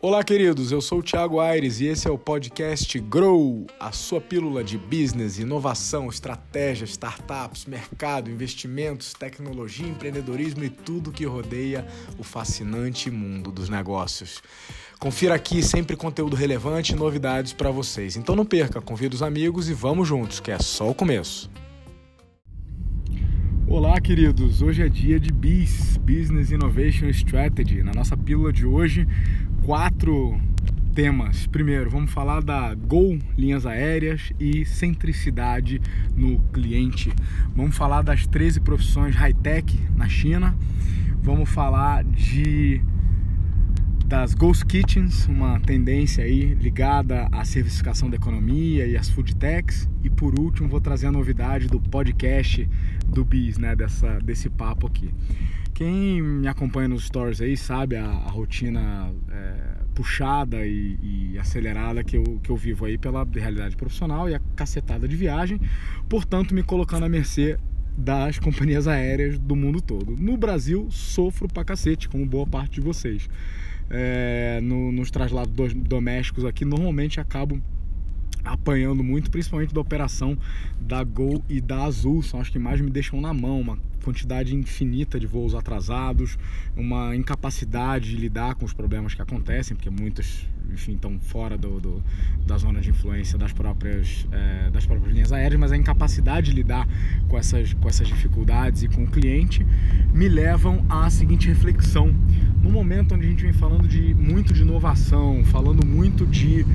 Olá, queridos. Eu sou o Thiago Aires e esse é o podcast Grow, a sua pílula de business, inovação, estratégia, startups, mercado, investimentos, tecnologia, empreendedorismo e tudo que rodeia o fascinante mundo dos negócios. Confira aqui sempre conteúdo relevante e novidades para vocês. Então não perca, convida os amigos e vamos juntos, que é só o começo. Olá, queridos. Hoje é dia de BIS, Business Innovation Strategy. Na nossa pílula de hoje, quatro temas. Primeiro, vamos falar da Gol Linhas Aéreas e centricidade no cliente. Vamos falar das 13 profissões high-tech na China. Vamos falar de das Ghost Kitchens, uma tendência aí ligada à servicificação da economia e às food techs. E por último, vou trazer a novidade do podcast do Bis, né, dessa, desse papo aqui. Quem me acompanha nos stories aí sabe a, a rotina é, puxada e, e, acelerada que eu, que eu vivo aí pela realidade profissional e a cacetada de viagem, portanto me colocando à mercê das companhias aéreas do mundo todo. No Brasil, sofro pra cacete, como boa parte de vocês. É, no, nos traslados domésticos aqui, normalmente acabo apanhando muito, principalmente da operação da Gol e da Azul, são as que mais me deixam na mão, uma quantidade infinita de voos atrasados, uma incapacidade de lidar com os problemas que acontecem, porque muitas, enfim, estão fora do, do da zona de influência das próprias, é, das próprias linhas aéreas, mas a incapacidade de lidar com essas, com essas dificuldades e com o cliente me levam à seguinte reflexão. No momento onde a gente vem falando de muito de inovação, falando muito de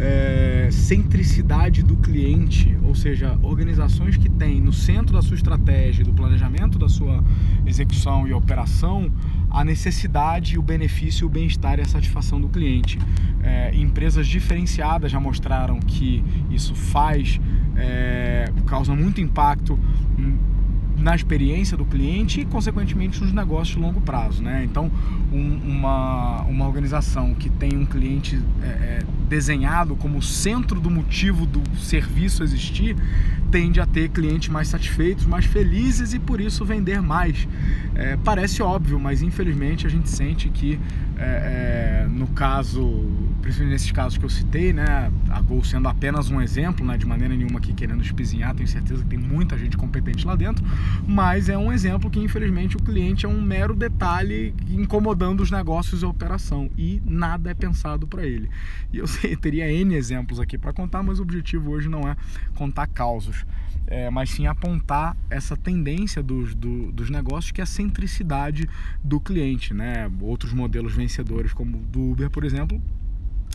é, centricidade do cliente, ou seja, organizações que têm no centro da sua estratégia, do planejamento da sua execução e operação, a necessidade, o benefício, o bem-estar e a satisfação do cliente. É, empresas diferenciadas já mostraram que isso faz, é, causa muito impacto na experiência do cliente e, consequentemente, nos negócios de longo prazo. Né? Então, um, uma, uma organização que tem um cliente é, é, desenhado como centro do motivo do serviço existir tende a ter clientes mais satisfeitos, mais felizes e, por isso, vender mais. É, parece óbvio, mas infelizmente a gente sente que, é, é, no caso, principalmente nesses casos que eu citei, né, a Gol sendo apenas um exemplo, né, de maneira nenhuma aqui querendo espizinhar, tenho certeza que tem muita gente competente lá dentro, mas é um exemplo que infelizmente o cliente é um mero detalhe incomodando os negócios e a operação e nada é pensado para ele. E eu teria N exemplos aqui para contar, mas o objetivo hoje não é contar causos é, mas sim apontar essa tendência dos, do, dos negócios que é a centricidade do cliente. Né? Outros modelos vencedores, como do Uber, por exemplo,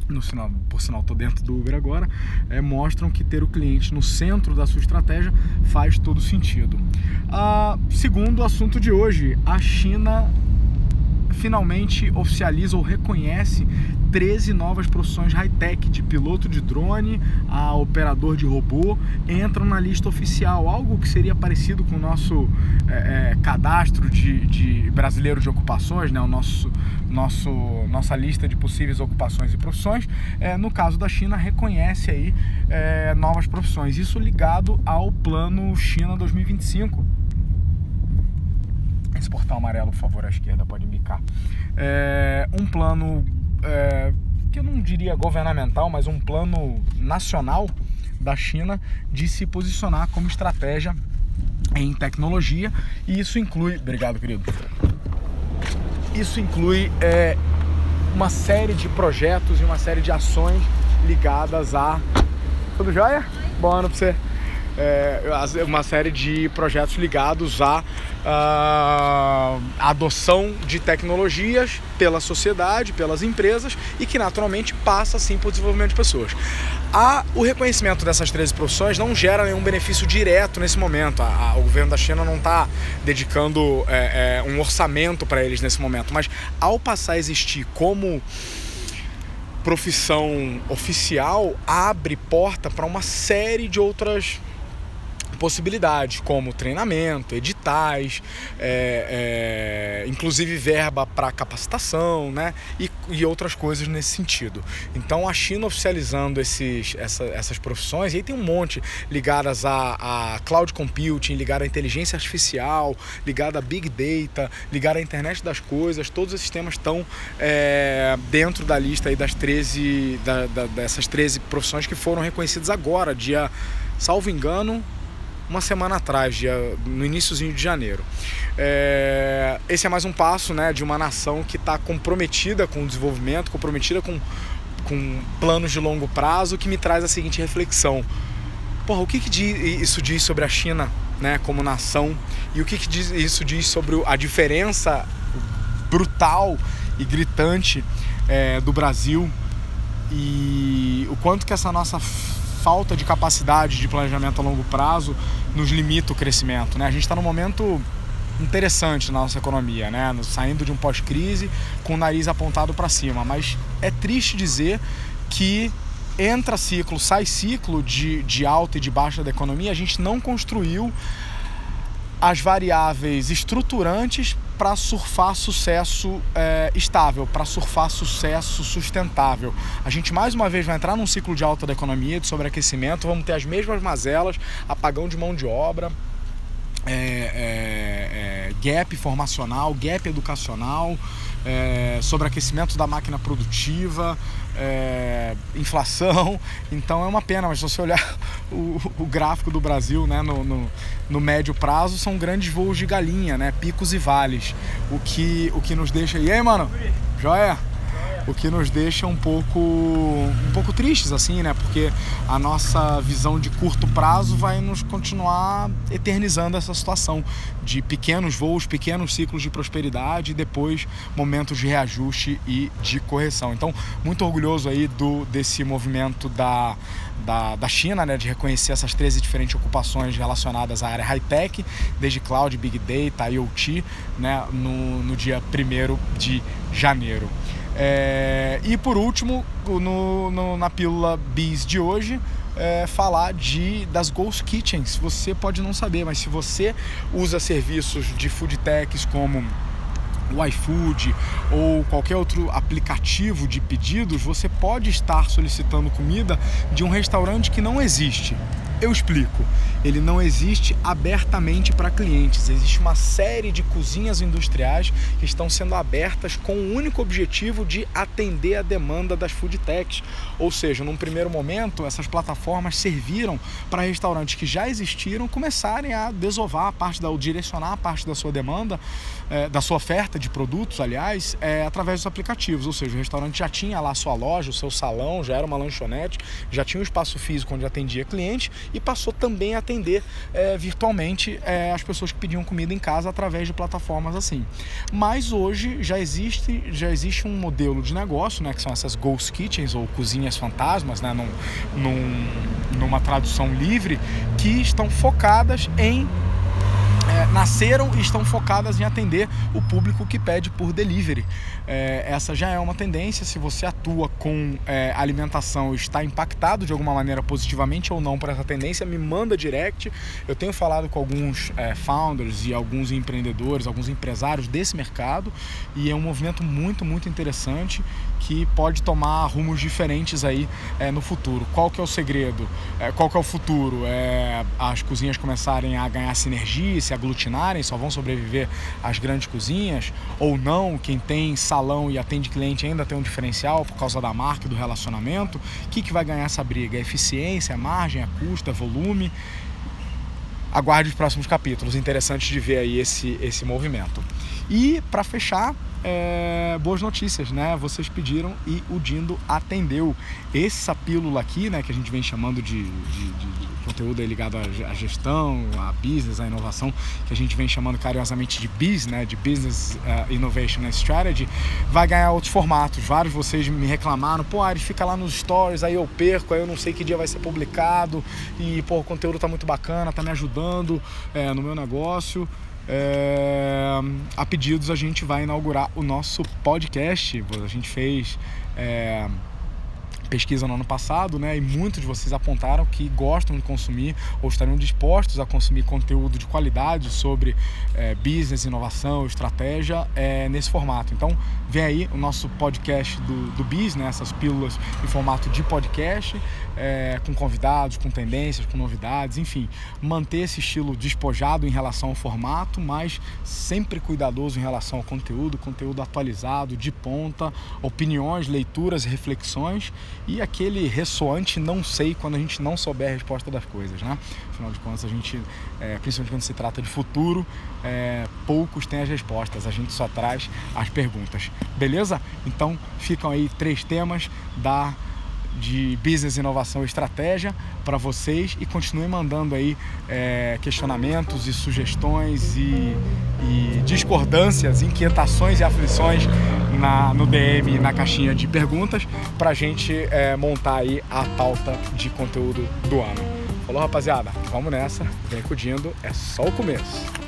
no sinal, por sinal estou dentro do Uber agora, é, mostram que ter o cliente no centro da sua estratégia faz todo sentido. Ah, segundo o assunto de hoje, a China finalmente oficializa ou reconhece 13 novas profissões high-tech, de piloto de drone a operador de robô, entram na lista oficial, algo que seria parecido com o nosso é, é, cadastro de, de, brasileiro de ocupações, né? o nosso, nosso, nossa lista de possíveis ocupações e profissões. É, no caso da China, reconhece aí é, novas profissões, isso ligado ao plano China 2025 esse portal amarelo, por favor, à esquerda, pode indicar. É, um plano é, que eu não diria governamental, mas um plano nacional da China de se posicionar como estratégia em tecnologia e isso inclui, obrigado querido, isso inclui é, uma série de projetos e uma série de ações ligadas a tudo jóia? Bom ano pra você é, uma série de projetos ligados à, à, adoção de tecnologias pela sociedade, pelas empresas e que naturalmente passa sim por desenvolvimento de pessoas. A, o reconhecimento dessas 13 profissões não gera nenhum benefício direto nesse momento. A, a, o governo da China não está dedicando é, é, um orçamento para eles nesse momento, mas ao passar a existir como profissão oficial, abre porta para uma série de outras possibilidades como treinamento, editais, é, é, inclusive verba para capacitação né? E, e, outras coisas nesse sentido. Então a China oficializando esses, essa, essas profissões, e aí tem um monte ligadas a, a cloud computing, ligada à inteligência artificial, ligada a big data, ligada à internet das coisas, todos esses temas estão é, dentro da lista aí das 13, da, da, dessas 13 profissões que foram reconhecidas agora, dia, salvo engano, uma semana atrás, dia, no iníciozinho de janeiro. É, esse é mais um passo né, de uma nação que está comprometida com o desenvolvimento, comprometida com, com planos de longo prazo, que me traz a seguinte reflexão. Porra, o que, que isso diz sobre a China né, como nação e o que, que isso diz sobre a diferença brutal e gritante é, do Brasil e o quanto que essa nossa falta de capacidade de planejamento a longo prazo nos limita o crescimento. Né? A gente está num momento interessante na nossa economia, né? saindo de um pós-crise com o nariz apontado para cima. Mas é triste dizer que entra ciclo, sai ciclo de, de alta e de baixa da economia, a gente não construiu as variáveis estruturantes para surfar sucesso é, estável, para surfar sucesso sustentável. A gente mais uma vez vai entrar num ciclo de alta da economia, de sobreaquecimento, vamos ter as mesmas mazelas, apagão de mão de obra, é, é, gap formacional, gap educacional, é, sobreaquecimento da máquina produtiva, é, inflação. Então é uma pena, mas se você olhar o, o gráfico do Brasil né, no, no, no, médio prazo, são grandes voos de galinha, né, picos e vales. O que, o que nos deixa. Aí, mano? Joia? O que nos deixa um pouco um pouco tristes assim, né? Porque a nossa visão de curto prazo vai nos continuar eternizando essa situação de pequenos voos, pequenos ciclos de prosperidade e depois momentos de reajuste e de correção. Então, muito orgulhoso aí do desse movimento da da, da China, né, de reconhecer essas 13 diferentes ocupações relacionadas à área high-tech, desde cloud, big data, IoT, né, no, no dia 1 de janeiro. É, e por último, no, no, na pílula bis de hoje, é, falar de das Ghost Kitchens. Você pode não saber, mas se você usa serviços de food techs como o iFood ou qualquer outro aplicativo de pedidos, você pode estar solicitando comida de um restaurante que não existe. Eu explico. Ele não existe abertamente para clientes. Existe uma série de cozinhas industriais que estão sendo abertas com o único objetivo de atender a demanda das food techs. Ou seja, num primeiro momento, essas plataformas serviram para restaurantes que já existiram começarem a desovar a parte da, ou direcionar a parte da sua demanda, é, da sua oferta de produtos, aliás, é, através dos aplicativos. Ou seja, o restaurante já tinha lá a sua loja, o seu salão, já era uma lanchonete, já tinha um espaço físico onde atendia cliente e passou também a atender é, virtualmente é, as pessoas que pediam comida em casa através de plataformas assim. Mas hoje já existe, já existe um modelo de negócio, né, que são essas ghost kitchens ou cozinhas fantasmas, né, num, num, numa tradução livre, que estão focadas em nasceram e estão focadas em atender o público que pede por delivery. É, essa já é uma tendência. Se você atua com é, alimentação está impactado de alguma maneira positivamente ou não por essa tendência, me manda direct. Eu tenho falado com alguns é, founders e alguns empreendedores, alguns empresários desse mercado e é um movimento muito, muito interessante que pode tomar rumos diferentes aí é, no futuro. Qual que é o segredo? É, qual que é o futuro? As cozinhas começarem a ganhar sinergia, se aglutinarem, só vão sobreviver as grandes cozinhas? Ou não? Quem tem salão e atende cliente ainda tem um diferencial por causa da marca e do relacionamento? O que, que vai ganhar essa briga? É eficiência, é margem, é custo, é volume? Aguarde os próximos capítulos. Interessante de ver aí esse, esse movimento. E para fechar, é, boas notícias, né? Vocês pediram e o Dindo atendeu. Essa pílula aqui, né, que a gente vem chamando de, de, de conteúdo ligado à gestão, à business, à inovação, que a gente vem chamando carinhosamente de BIS, né, de Business uh, Innovation Strategy, vai ganhar outros formatos. Vários de vocês me reclamaram, pô, Ares, fica lá nos stories, aí eu perco, aí eu não sei que dia vai ser publicado, e, pô, o conteúdo tá muito bacana, tá me ajudando é, no meu negócio. É, a pedidos a gente vai inaugurar o nosso podcast. A gente fez é, pesquisa no ano passado, né? E muitos de vocês apontaram que gostam de consumir ou estariam dispostos a consumir conteúdo de qualidade sobre é, business, inovação, estratégia é, nesse formato. Então, vem aí o nosso podcast do, do Biz, né? Essas pílulas em formato de podcast, é, com convidados, com tendências, com novidades, enfim, manter esse estilo despojado em relação ao formato, mas sempre cuidadoso em relação ao conteúdo, conteúdo atualizado, de ponta, opiniões, leituras, reflexões e aquele ressoante não sei quando a gente não souber a resposta das coisas, né? Afinal de contas, a gente, é, principalmente quando se trata de futuro, é, poucos têm as respostas, a gente só traz as perguntas. Beleza? Então ficam aí três temas da de business, inovação e estratégia para vocês e continuem mandando aí é, questionamentos e sugestões e, e, discordâncias, inquietações e aflições na, no DM na caixinha de perguntas para a gente é, montar aí a pauta de conteúdo do ano. Falou rapaziada, vamos nessa, vem acudindo, é só o começo.